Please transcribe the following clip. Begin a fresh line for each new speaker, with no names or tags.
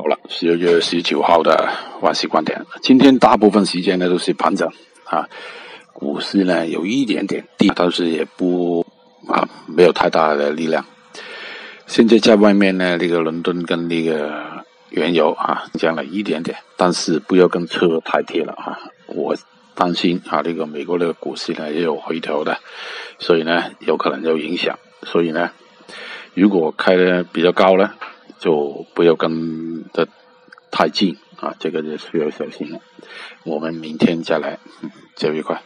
好了，十二月十九号的万事观点，今天大部分时间呢都是盘整啊，股市呢有一点点低，但是也不啊没有太大的力量。现在在外面呢，这个伦敦跟那个原油啊降了一点点，但是不要跟车太贴了啊，我担心啊这个美国的股市呢也有回调的，所以呢有可能有影响，所以呢如果开的比较高呢。就不要跟的太近啊，这个就需要小心了。我们明天再来，嗯，交易快。